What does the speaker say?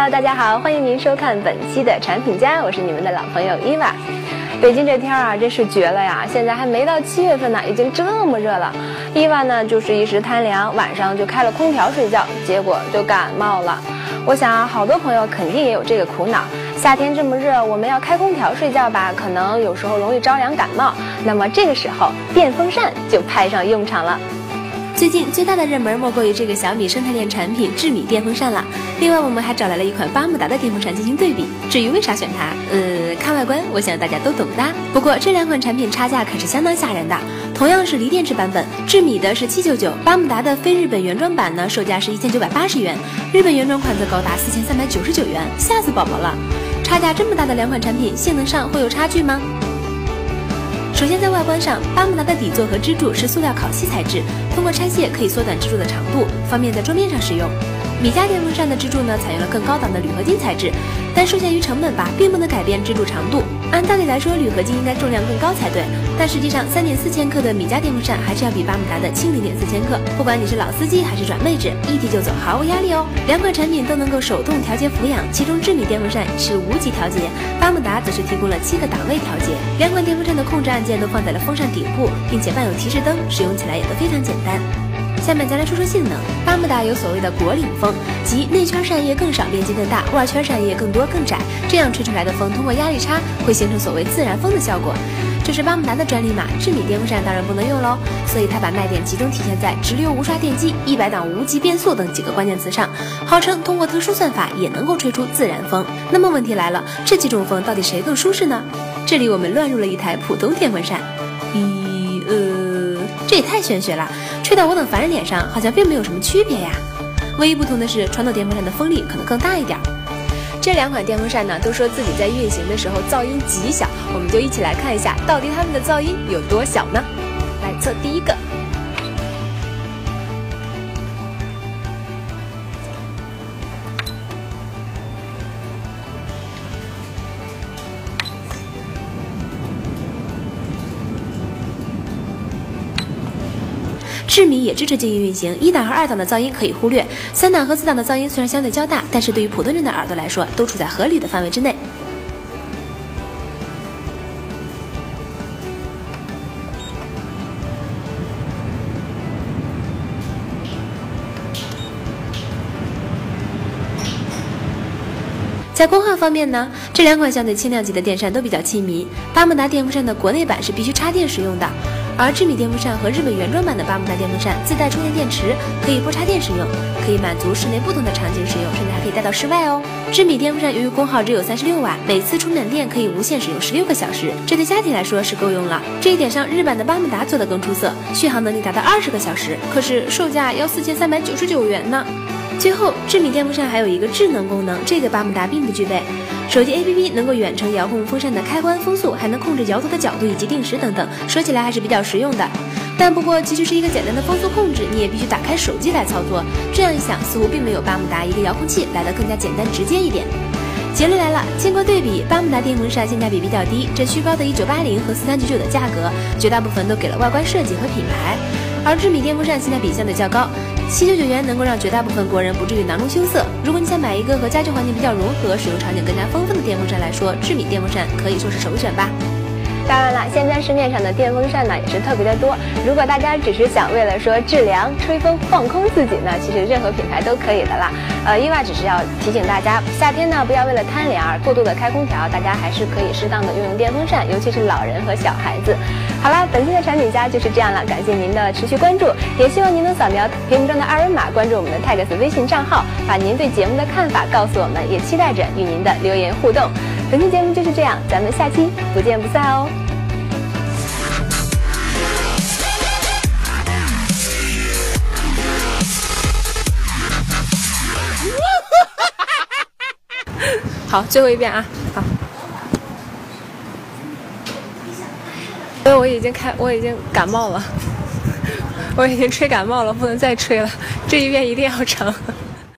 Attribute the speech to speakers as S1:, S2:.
S1: Hello，大家好，欢迎您收看本期的产品家，我是你们的老朋友伊娃。北京这天儿啊，真是绝了呀！现在还没到七月份呢，已经这么热了。伊娃呢，就是一时贪凉，晚上就开了空调睡觉，结果就感冒了。我想啊，好多朋友肯定也有这个苦恼。夏天这么热，我们要开空调睡觉吧，可能有时候容易着凉感冒。那么这个时候，电风扇就派上用场了。
S2: 最近最大的热门莫过于这个小米生态链产品智米电风扇了。另外，我们还找来了一款巴慕达的电风扇进行对比。至于为啥选它，呃，看外观，我想大家都懂的。不过这两款产品差价可是相当吓人的。同样是锂电池版本，智米的是七九九，巴慕达的非日本原装版呢，售价是一千九百八十元，日本原装款则高达四千三百九十九元，吓死宝宝了！差价这么大的两款产品，性能上会有差距吗？首先，在外观上，巴慕达的底座和支柱是塑料烤漆材质，通过拆卸可以缩短支柱的长度，方便在桌面上使用。米家电风扇的支柱呢，采用了更高档的铝合金材质，但受限于成本吧，并不能改变支柱长度。按道理来说，铝合金应该重量更高才对，但实际上，三点四千克的米家电风扇还是要比巴慕达的轻零点四千克。不管你是老司机还是软妹子，一提就走，毫无压力哦。两款产品都能够手动调节俯仰，其中智米电风扇是无级调节，巴慕达则是提供了七个档位调节。两款电风扇的控制按键都放在了风扇顶部，并且伴有提示灯，使用起来也都非常简单。下面咱来说说性能。巴慕达有所谓的果岭风，即内圈扇叶更少，面积更大；外圈扇叶更多更窄，这样吹出来的风通过压力差，会形成所谓自然风的效果。这是巴慕达的专利码，智米电风扇当然不能用喽。所以它把卖点集中体现在直流无刷电机、一百档无级变速等几个关键词上，号称通过特殊算法也能够吹出自然风。那么问题来了，这几种风到底谁更舒适呢？这里我们乱入了一台普通电风扇。一，这也太玄学了。吹到我等凡人脸上，好像并没有什么区别呀。唯一不同的是，传统电风扇的风力可能更大一点。
S1: 这两款电风扇呢，都说自己在运行的时候噪音极小，我们就一起来看一下，到底它们的噪音有多小呢？来测第一个。
S2: 智米也支持静音运行，一档和二档的噪音可以忽略，三档和四档的噪音虽然相对较大，但是对于普通人的耳朵来说，都处在合理的范围之内。在功耗方面呢，这两款相对轻量级的电扇都比较亲民。巴慕达电风扇的国内版是必须插电使用的。而智米电风扇和日本原装版的巴慕达电风扇自带充电电池，可以不插电使用，可以满足室内不同的场景使用，甚至还可以带到室外哦。智米电风扇由于功耗只有三十六瓦，每次充满电可以无限使用十六个小时，这对家庭来说是够用了。这一点上，日版的巴慕达做得更出色，续航能力达到二十个小时，可是售价要四千三百九十九元呢。最后，智米电风扇还有一个智能功能，这个巴慕达并不具备。手机 APP 能够远程遥控风扇的开关、风速，还能控制摇头的角度以及定时等等，说起来还是比较实用的。但不过，即使是一个简单的风速控制，你也必须打开手机来操作。这样一想，似乎并没有巴慕达一个遥控器来的更加简单直接一点。结论来了，经过对比，巴慕达电风扇性价比比较低，这虚高的一九八零和四三九九的价格，绝大部分都给了外观设计和品牌。而智米电风扇性价比相对较高，七九九元能够让绝大部分国人不至于囊中羞涩。如果你想买一个和家居环境比较融合、使用场景更加丰富的电风扇来说，智米电风扇可以说是首选吧。
S1: 当然了，现在市面上的电风扇呢也是特别的多。如果大家只是想为了说制凉、吹风、放空自己呢，其实任何品牌都可以的啦。呃，伊娃只是要提醒大家，夏天呢不要为了贪凉而过度的开空调，大家还是可以适当的用用电风扇，尤其是老人和小孩子。好啦，本期的产品家就是这样了，感谢您的持续关注，也希望您能扫描屏幕中的二维码关注我们的 Tags 微信账号，把您对节目的看法告诉我们，也期待着与您的留言互动。本期节目就是这样，咱们下期不见不散哦。
S2: 好，最后一遍啊！好，因为我已经开，我已经感冒了，我已经吹感冒了，不能再吹了，这一遍一定要成。